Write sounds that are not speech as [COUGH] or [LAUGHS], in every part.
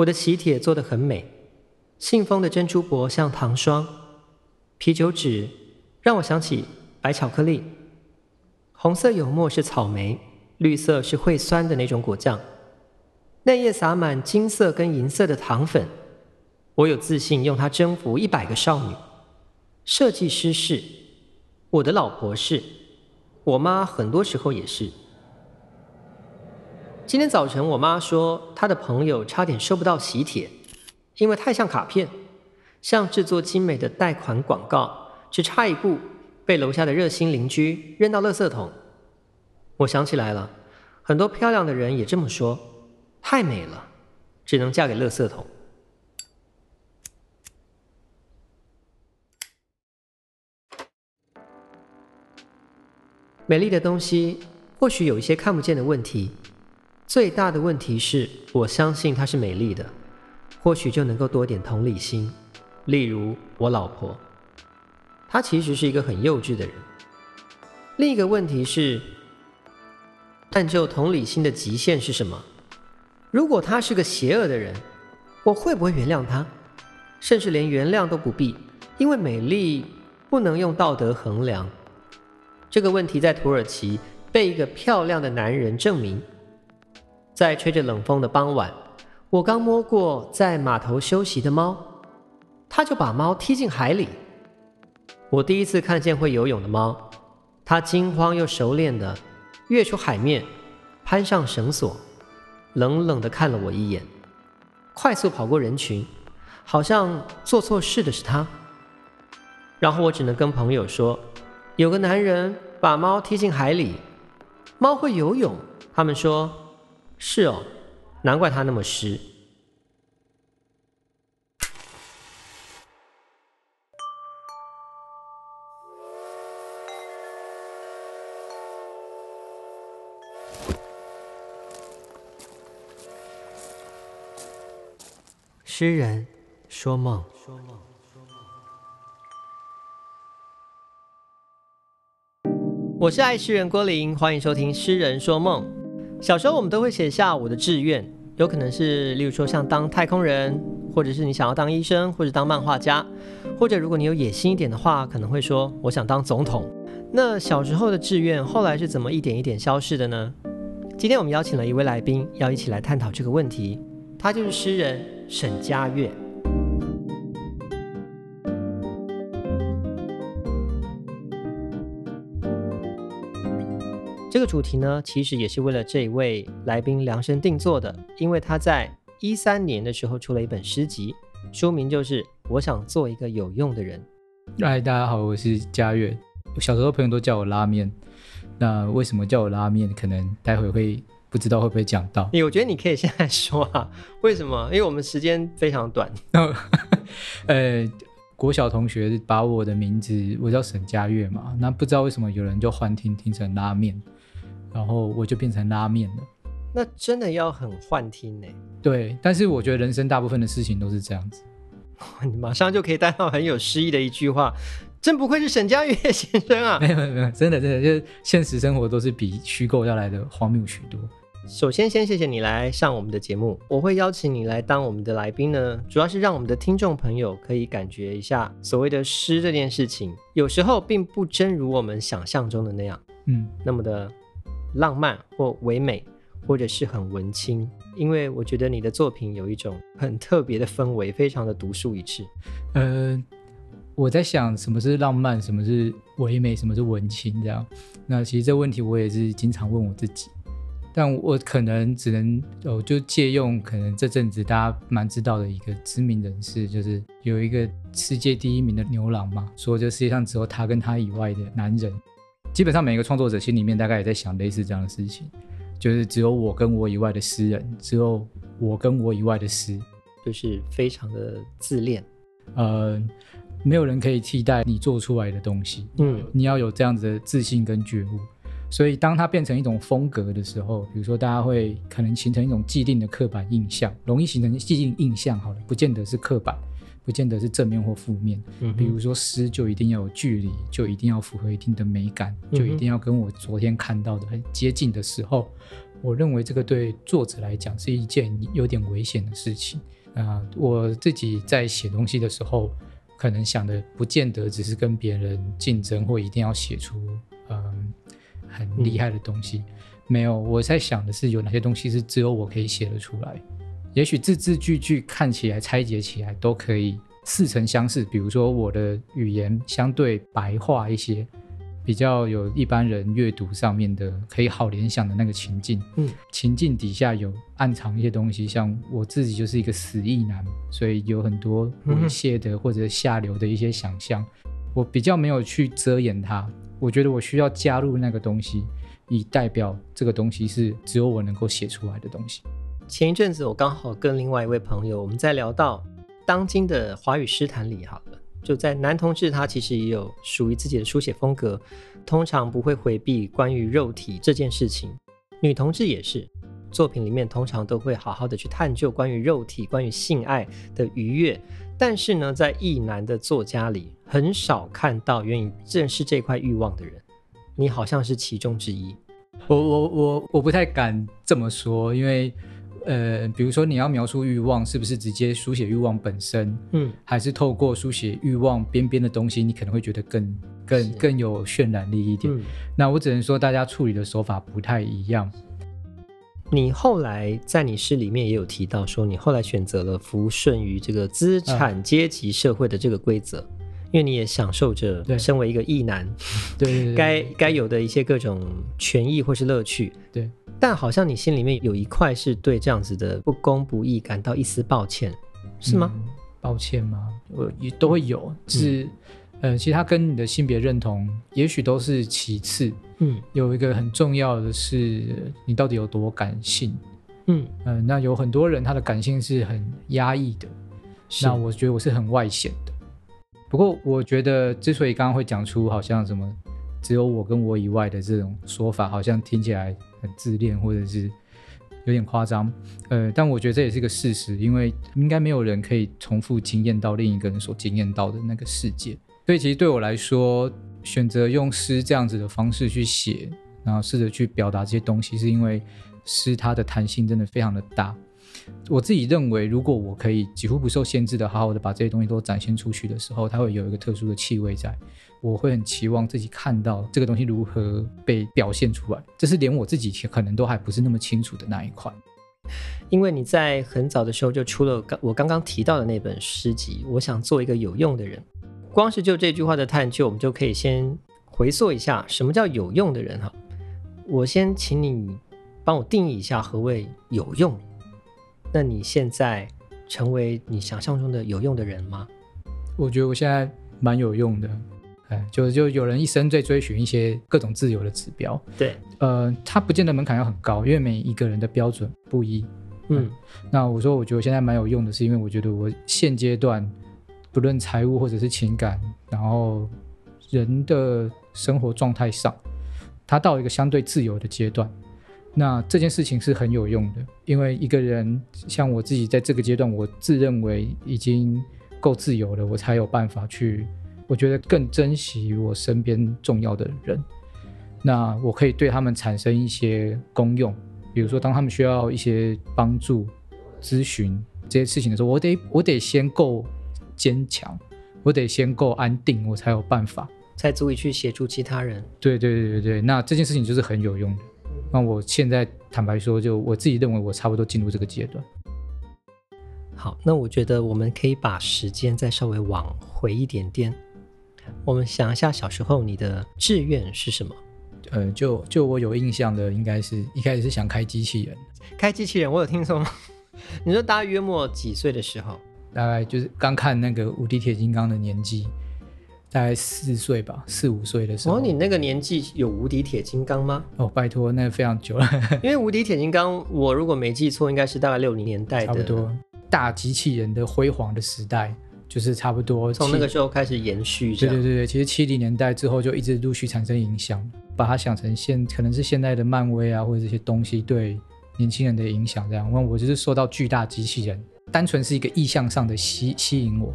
我的喜帖做得很美，信封的珍珠箔像糖霜，啤酒纸让我想起白巧克力，红色油墨是草莓，绿色是会酸的那种果酱，内页洒满金色跟银色的糖粉，我有自信用它征服一百个少女。设计师是，我的老婆是，我妈很多时候也是。今天早晨，我妈说她的朋友差点收不到喜帖，因为太像卡片，像制作精美的贷款广告，只差一步被楼下的热心邻居扔到垃圾桶。我想起来了，很多漂亮的人也这么说，太美了，只能嫁给垃圾桶。美丽的东西或许有一些看不见的问题。最大的问题是我相信她是美丽的，或许就能够多点同理心。例如我老婆，她其实是一个很幼稚的人。另一个问题是，探究同理心的极限是什么？如果她是个邪恶的人，我会不会原谅她？甚至连原谅都不必，因为美丽不能用道德衡量。这个问题在土耳其被一个漂亮的男人证明。在吹着冷风的傍晚，我刚摸过在码头休息的猫，他就把猫踢进海里。我第一次看见会游泳的猫，它惊慌又熟练地跃出海面，攀上绳索，冷冷地看了我一眼，快速跑过人群，好像做错事的是他。然后我只能跟朋友说，有个男人把猫踢进海里，猫会游泳。他们说。是哦，难怪他那么湿。诗人说梦，说梦，我是爱诗人郭林，欢迎收听《诗人说梦》。小时候我们都会写下我的志愿，有可能是，例如说像当太空人，或者是你想要当医生，或者当漫画家，或者如果你有野心一点的话，可能会说我想当总统。那小时候的志愿后来是怎么一点一点消逝的呢？今天我们邀请了一位来宾，要一起来探讨这个问题，他就是诗人沈嘉阅。这个主题呢，其实也是为了这一位来宾量身定做的，因为他在一三年的时候出了一本诗集，书名就是《我想做一个有用的人》。嗨，大家好，我是嘉悦。小时候朋友都叫我拉面，那为什么叫我拉面？可能待会会不知道会不会讲到。你我觉得你可以现在说啊，为什么？因为我们时间非常短。[LAUGHS] 呃，国小同学把我的名字，我叫沈嘉悦嘛，那不知道为什么有人就幻听听成拉面。然后我就变成拉面了，那真的要很幻听呢？对，但是我觉得人生大部分的事情都是这样子。你马上就可以带到很有诗意的一句话，真不愧是沈佳悦先生啊！[LAUGHS] 没有没有，真的真的，就是现实生活都是比虚构要来的荒谬许多。首先，先谢谢你来上我们的节目。我会邀请你来当我们的来宾呢，主要是让我们的听众朋友可以感觉一下所谓的诗这件事情，有时候并不真如我们想象中的那样，嗯，那么的。浪漫或唯美，或者是很文青，因为我觉得你的作品有一种很特别的氛围，非常的独树一帜。呃，我在想什么是浪漫，什么是唯美，什么是文青这样。那其实这问题我也是经常问我自己，但我可能只能哦，就借用可能这阵子大家蛮知道的一个知名人士，就是有一个世界第一名的牛郎嘛，说这世界上只有他跟他以外的男人。基本上每一个创作者心里面大概也在想类似这样的事情，就是只有我跟我以外的诗人，只有我跟我以外的诗，就是非常的自恋。呃，没有人可以替代你做出来的东西。嗯，你要有这样子的自信跟觉悟。所以当它变成一种风格的时候，比如说大家会可能形成一种既定的刻板印象，容易形成既定印象，好了，不见得是刻板。不见得是正面或负面，嗯，比如说诗就一定要有距离，就一定要符合一定的美感，嗯，就一定要跟我昨天看到的很接近的时候，我认为这个对作者来讲是一件有点危险的事情。啊、呃，我自己在写东西的时候，可能想的不见得只是跟别人竞争，或一定要写出嗯、呃、很厉害的东西。嗯、没有，我在想的是有哪些东西是只有我可以写得出来。也许字字句句看起来拆解起来都可以似曾相识。比如说我的语言相对白话一些。比较有一般人阅读上面的可以好联想的那个情境，嗯，情境底下有暗藏一些东西，像我自己就是一个死意男，所以有很多猥亵的或者下流的一些想象，嗯、我比较没有去遮掩它，我觉得我需要加入那个东西，以代表这个东西是只有我能够写出来的东西。前一阵子我刚好跟另外一位朋友，我们在聊到当今的华语诗坛里，好了。就在男同志，他其实也有属于自己的书写风格，通常不会回避关于肉体这件事情。女同志也是，作品里面通常都会好好的去探究关于肉体、关于性爱的愉悦。但是呢，在异男的作家里，很少看到愿意正视这块欲望的人。你好像是其中之一。我我我我不太敢这么说，因为。呃，比如说你要描述欲望，是不是直接书写欲望本身？嗯，还是透过书写欲望边边的东西，你可能会觉得更更更有渲染力一点。嗯，那我只能说，大家处理的手法不太一样。你后来在你诗里面也有提到说，你后来选择了服顺于这个资产阶级社会的这个规则。啊因为你也享受着身为一个异男，对该该有的一些各种权益或是乐趣，对。但好像你心里面有一块是对这样子的不公不义感到一丝抱歉，是吗？嗯、抱歉吗？我也都会有，是、嗯、呃，其实它跟你的性别认同也许都是其次，嗯，有一个很重要的是你到底有多感性，嗯嗯、呃，那有很多人他的感性是很压抑的，那我觉得我是很外显的。不过，我觉得之所以刚刚会讲出好像什么只有我跟我以外的这种说法，好像听起来很自恋，或者是有点夸张。呃，但我觉得这也是个事实，因为应该没有人可以重复经验到另一个人所经验到的那个世界。所以，其实对我来说，选择用诗这样子的方式去写，然后试着去表达这些东西，是因为诗它的弹性真的非常的大。我自己认为，如果我可以几乎不受限制的，好好的把这些东西都展现出去的时候，它会有一个特殊的气味在。我会很期望自己看到这个东西如何被表现出来，这是连我自己可能都还不是那么清楚的那一块。因为你在很早的时候就出了刚我刚刚提到的那本诗集，我想做一个有用的人。光是就这句话的探究，我们就可以先回溯一下什么叫有用的人哈。我先请你帮我定义一下何谓有用。那你现在成为你想象中的有用的人吗？我觉得我现在蛮有用的，哎，就就有人一生在追寻一些各种自由的指标，对，呃，他不见得门槛要很高，因为每一个人的标准不一，嗯，嗯，那我说我觉得我现在蛮有用的，是因为我觉得我现阶段不论财务或者是情感，然后人的生活状态上，他到一个相对自由的阶段。那这件事情是很有用的，因为一个人像我自己在这个阶段，我自认为已经够自由了，我才有办法去，我觉得更珍惜我身边重要的人。那我可以对他们产生一些功用，比如说当他们需要一些帮助、咨询这些事情的时候，我得我得先够坚强，我得先够安定，我才有办法，才足以去协助其他人。对对对对对，那这件事情就是很有用的。那我现在坦白说，就我自己认为，我差不多进入这个阶段。好，那我觉得我们可以把时间再稍微往回一点点。我们想一下，小时候你的志愿是什么？呃，就就我有印象的，应该是一开始是想开机器人。开机器人，我有听说吗？[LAUGHS] 你说大约莫几岁的时候？大概就是刚看那个无敌铁金刚的年纪。大概四岁吧，四五岁的时候。哦，你那个年纪有无敌铁金刚吗？哦，拜托，那个非常久了。[LAUGHS] 因为无敌铁金刚，我如果没记错，应该是大概六零年代的。差不多，大机器人的辉煌的时代，就是差不多从那个时候开始延续。对对对对，其实七零年代之后就一直陆续产生影响，把它想成现可能是现在的漫威啊，或者这些东西对年轻人的影响这样。那我就是受到巨大机器人，单纯是一个意向上的吸吸引我。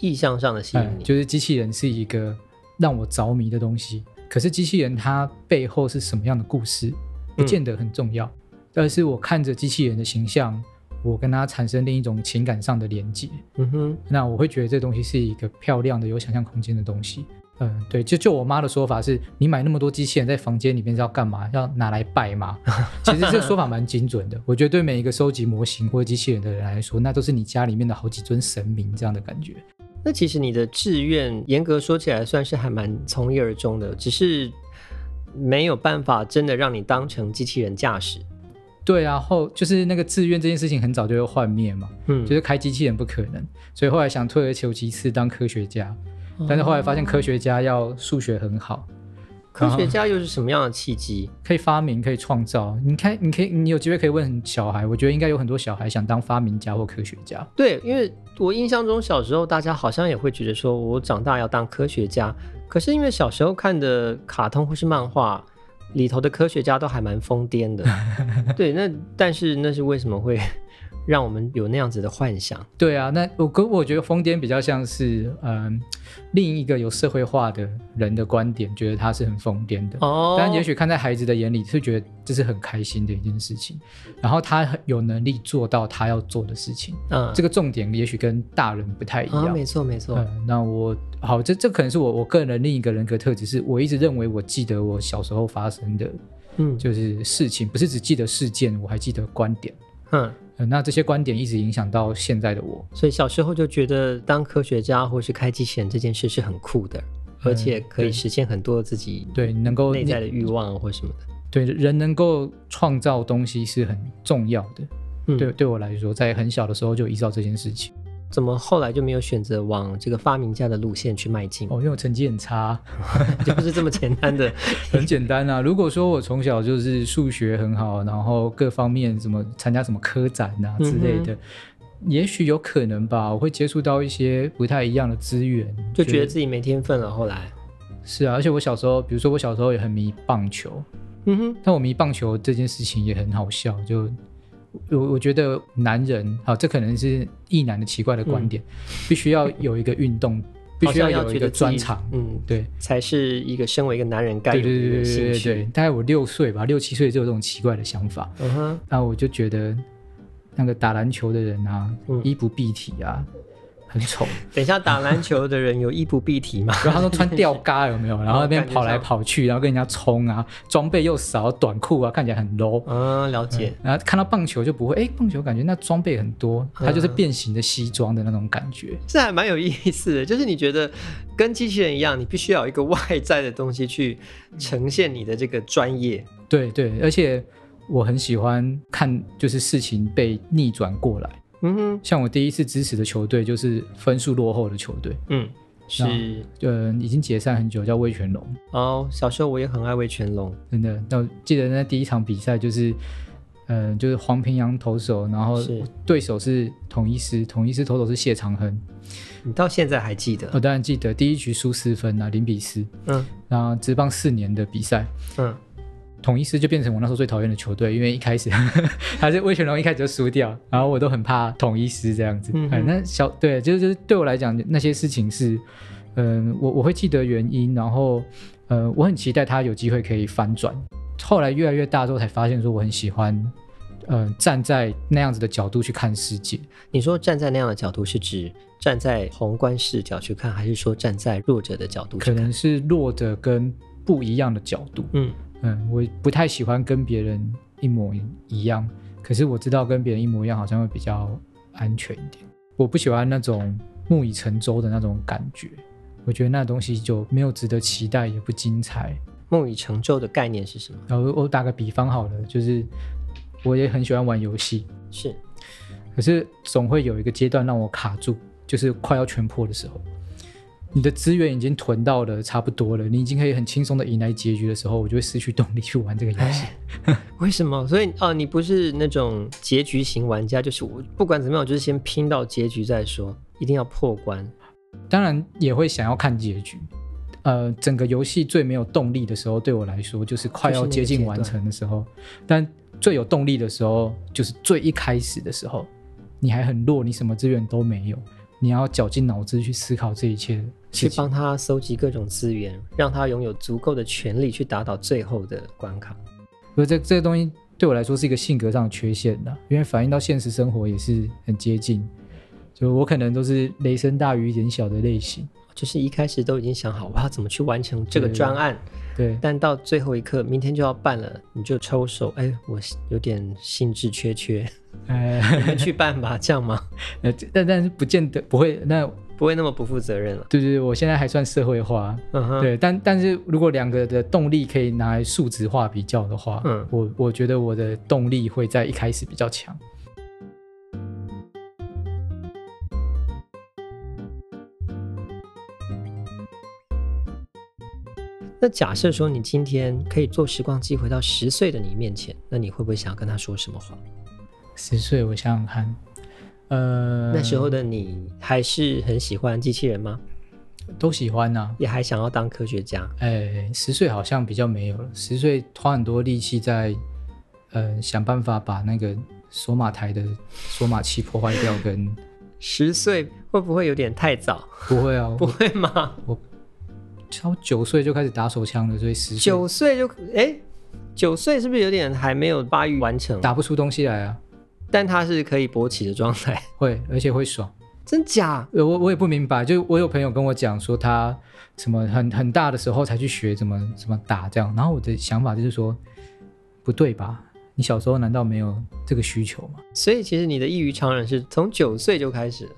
意向上的吸引就是机器人是一个让我着迷的东西。可是机器人它背后是什么样的故事？不见得很重要。嗯、但是我看着机器人的形象，我跟它产生另一种情感上的连接。嗯哼，那我会觉得这东西是一个漂亮的、有想象空间的东西。嗯，对，就就我妈的说法是，你买那么多机器人在房间里面是要干嘛？要拿来拜吗？[LAUGHS] 其实这个说法蛮精准的。我觉得对每一个收集模型或者机器人的人来说，那都是你家里面的好几尊神明这样的感觉。那其实你的志愿严格说起来算是还蛮从一而终的，只是没有办法真的让你当成机器人驾驶。对啊，后就是那个志愿这件事情很早就会幻灭嘛，嗯，就是开机器人不可能，所以后来想退而求其次当科学家。但是后来发现科学家要数学很好，科学家又是什么样的契机？可以发明，可以创造。你看，你可以，你有机会可以问小孩。我觉得应该有很多小孩想当发明家或科学家。对，因为我印象中小时候大家好像也会觉得说，我长大要当科学家。可是因为小时候看的卡通或是漫画里头的科学家都还蛮疯癫的。[LAUGHS] 对，那但是那是为什么会？让我们有那样子的幻想。对啊，那我跟我觉得疯癫比较像是，嗯、呃，另一个有社会化的人的观点，觉得他是很疯癫的。哦。但也许看在孩子的眼里，是觉得这是很开心的一件事情。然后他很有能力做到他要做的事情。嗯。这个重点也许跟大人不太一样。哦、没错，没错。嗯。那我好，这这可能是我我个人的另一个人格特质，是我一直认为我记得我小时候发生的，嗯，就是事情，不是只记得事件，我还记得观点。嗯。那这些观点一直影响到现在的我，所以小时候就觉得当科学家或是开机器人这件事是很酷的，而且可以实现很多自己对能够内在的欲望或什么的。对，人能够创造东西是很重要的。嗯，对，对我来说，在很小的时候就意识到这件事情。怎么后来就没有选择往这个发明家的路线去迈进？哦，因为我成绩很差，[LAUGHS] 就不是这么简单的。[LAUGHS] 很简单啊，如果说我从小就是数学很好，然后各方面什么参加什么科展啊之类的，嗯、也许有可能吧，我会接触到一些不太一样的资源，就觉得自己没天分了。后来是啊，而且我小时候，比如说我小时候也很迷棒球，嗯哼，但我迷棒球这件事情也很好笑，就。我我觉得男人，好，这可能是异男的奇怪的观点，嗯、必须要有一个运动，必须要有一个专长，嗯，对，才是一个身为一个男人该有的兴趣。对对对对对对，大概我六岁吧，六七岁就有这种奇怪的想法。嗯哼，那我就觉得那个打篮球的人啊，嗯、衣不蔽体啊。很丑。等一下，打篮球的人有衣不蔽体吗？[LAUGHS] 然后他说穿吊嘎有没有？[LAUGHS] 然后那边跑来跑去，然后跟人家冲啊，装备又少，短裤啊，看起来很 low。嗯，了解。然后看到棒球就不会，哎，棒球感觉那装备很多，它就是变形的西装的那种感觉。嗯、这还蛮有意思的，就是你觉得跟机器人一样，你必须要有一个外在的东西去呈现你的这个专业。对对，而且我很喜欢看，就是事情被逆转过来。嗯哼，像我第一次支持的球队就是分数落后的球队，嗯，是，呃，已经解散很久，叫魏全龙。哦，小时候我也很爱魏全龙，真的。那我记得那第一场比赛就是，嗯、呃，就是黄平洋投手，然后对手是统一师，统一师投手是谢长亨。你到现在还记得？我当然记得，第一局输四分啊，零比四。嗯，然后职棒四年的比赛，嗯。统一狮就变成我那时候最讨厌的球队，因为一开始 [LAUGHS] 还是魏全龙一开始就输掉，然后我都很怕统一狮这样子。嗯哼，那小对，就是就是对我来讲那些事情是，嗯、呃，我我会记得原因，然后呃，我很期待他有机会可以翻转。后来越来越大之后才发现说我很喜欢，呃，站在那样子的角度去看世界。你说站在那样的角度是指站在宏观视角去看，还是说站在弱者的角度去看？可能是弱者跟不一样的角度。嗯。嗯，我不太喜欢跟别人一模一样，可是我知道跟别人一模一样好像会比较安全一点。我不喜欢那种木已成舟的那种感觉，我觉得那东西就没有值得期待，也不精彩。木已成舟的概念是什么？然后我打个比方好了，就是我也很喜欢玩游戏，是，可是总会有一个阶段让我卡住，就是快要全破的时候。你的资源已经囤到了差不多了，你已经可以很轻松的迎来结局的时候，我就会失去动力去玩这个游戏。为什么？所以哦，你不是那种结局型玩家，就是我不管怎么样，我就是先拼到结局再说，一定要破关。当然也会想要看结局。呃，整个游戏最没有动力的时候，对我来说就是快要接近完成的时候。但最有动力的时候，就是最一开始的时候，你还很弱，你什么资源都没有。你要绞尽脑汁去思考这一切，去帮他收集各种资源，让他拥有足够的权利去打倒最后的关卡。所以这这个东西对我来说是一个性格上的缺陷的，因为反映到现实生活也是很接近。就我可能都是雷声大雨点小的类型，就是一开始都已经想好我要怎么去完成这个专案，对，对，但到最后一刻，明天就要办了，你就抽手，哎，我有点兴致缺缺，哎，你们去办吧，这样吗？[LAUGHS] 呃，但但是不见得不会，那不会那么不负责任了。对对对，我现在还算社会化，嗯哼，对，但但是如果两个的动力可以拿来数值化比较的话，嗯，我我觉得我的动力会在一开始比较强。那假设说你今天可以坐时光机回到十岁的你面前，那你会不会想要跟他说什么话？十岁，我想想看，呃，那时候的你还是很喜欢机器人吗？都喜欢呐、啊，也还想要当科学家。哎，十岁好像比较没有了，十岁花很多力气在，呃，想办法把那个索马台的索马器破坏掉。跟十岁会不会有点太早？不会啊，不会吗？我。超九岁就开始打手枪了，所以十九岁就哎，九岁是不是有点还没有发育完成，打不出东西来啊？但他是可以勃起的状态，会而且会爽，真假？我我也不明白，就我有朋友跟我讲说他什么很很大的时候才去学怎么怎么打这样，然后我的想法就是说不对吧？你小时候难道没有这个需求吗？所以其实你的异于常人是从九岁就开始。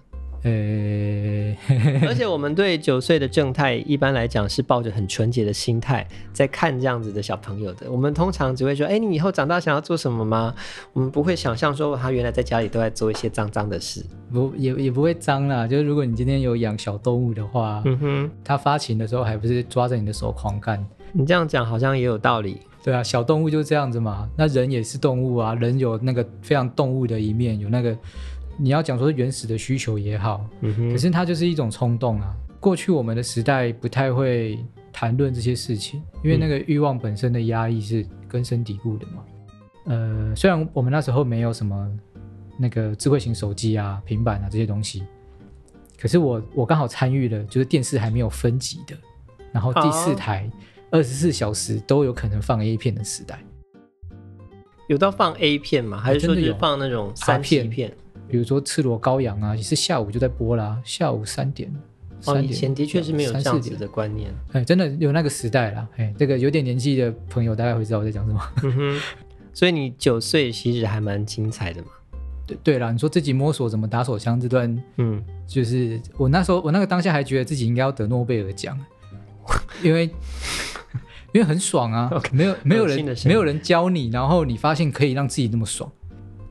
呃，[LAUGHS] 而且我们对九岁的正太一般来讲是抱着很纯洁的心态在看这样子的小朋友的。我们通常只会说：“哎，你以后长大想要做什么吗？”我们不会想象说他原来在家里都在做一些脏脏的事，不也也不会脏啦。就是如果你今天有养小动物的话，嗯哼，他发情的时候还不是抓着你的手狂干？你这样讲好像也有道理。对啊，小动物就这样子嘛。那人也是动物啊，人有那个非常动物的一面，有那个。你要讲说原始的需求也好，嗯，可是它就是一种冲动啊。过去我们的时代不太会谈论这些事情，因为那个欲望本身的压抑是根深蒂固的嘛。呃，虽然我们那时候没有什么那个智慧型手机啊、平板啊这些东西，可是我我刚好参与了，就是电视还没有分级的，然后第四台二十四小时都有可能放 A 片的时代。有到放 A 片吗？还是说就是放那种三片片？比如说赤裸羔羊啊，也是下午就在播啦，下午三点。哦，以前的确是没有这样子的观念。哎，真的有那个时代啦。哎，这个有点年纪的朋友大概会知道我在讲什么。[LAUGHS] 嗯哼。所以你九岁其实还蛮精彩的嘛。对对啦，你说自己摸索怎么打手枪这段，嗯，就是我那时候我那个当下还觉得自己应该要得诺贝尔奖，[LAUGHS] 因为因为很爽啊，[LAUGHS] Okay. 没有没有人没有人教你，然后你发现可以让自己那么爽。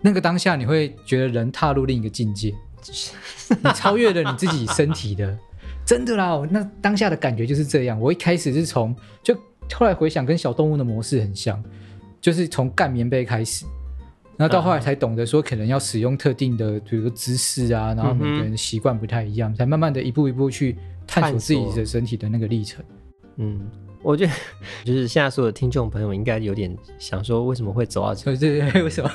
那个当下，你会觉得人踏入另一个境界，[LAUGHS] 你超越了你自己身体的，真的啦。那当下的感觉就是这样。我一开始是从，就后来回想，跟小动物的模式很像，就是从干棉被开始，然后到后来才懂得说，可能要使用特定的，比如说姿势啊，然后每个人的习惯不太一样，才慢慢的一步一步去探索自己的身体的那个历程。嗯，我觉得就是现在所有的听众朋友应该有点想说，为什么会走到这？对对对，为什么？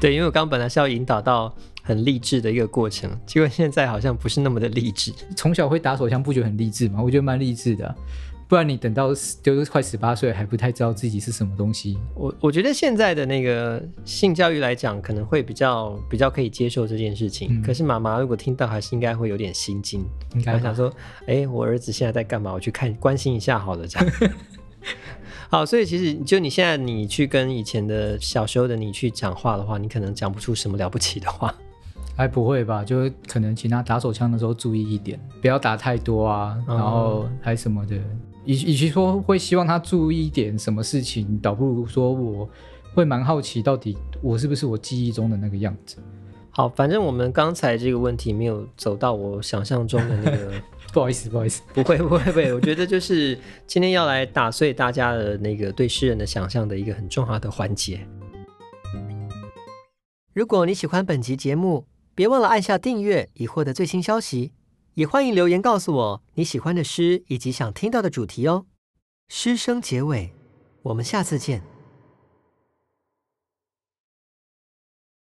对，因为我刚本来是要引导到很励志的一个过程，结果现在好像不是那么的励志。从小会打手枪，不觉得很励志吗？我觉得蛮励志的啊，不然你等到就是快十八岁还不太知道自己是什么东西。我我觉得现在的那个性教育来讲，可能会比较比较可以接受这件事情。嗯，可是妈妈如果听到，还是应该会有点心惊，应该想说，哎，我儿子现在在干嘛？我去看关心一下好了，这样。[LAUGHS] 好，所以其实就你现在你去跟以前的小时候的你去讲话的话，你可能讲不出什么了不起的话，还 [LAUGHS] 不会吧？就可能请他打手枪的时候注意一点，不要打太多啊，然后还什么的。与与其说会希望他注意一点什么事情，倒不如说我会蛮好奇，到底我是不是我记忆中的那个样子。好，反正我们刚才这个问题没有走到我想象中的那个。[LAUGHS] 不好意思，不好意思，不会，不会，不会。我觉得就是今天要来打碎大家的那个对诗人的想象的一个很重要的环节。如果你喜欢本集节目，别忘了按下订阅，以获得最新消息。也欢迎留言告诉我你喜欢的诗以及想听到的主题哦。诗声结尾，我们下次见。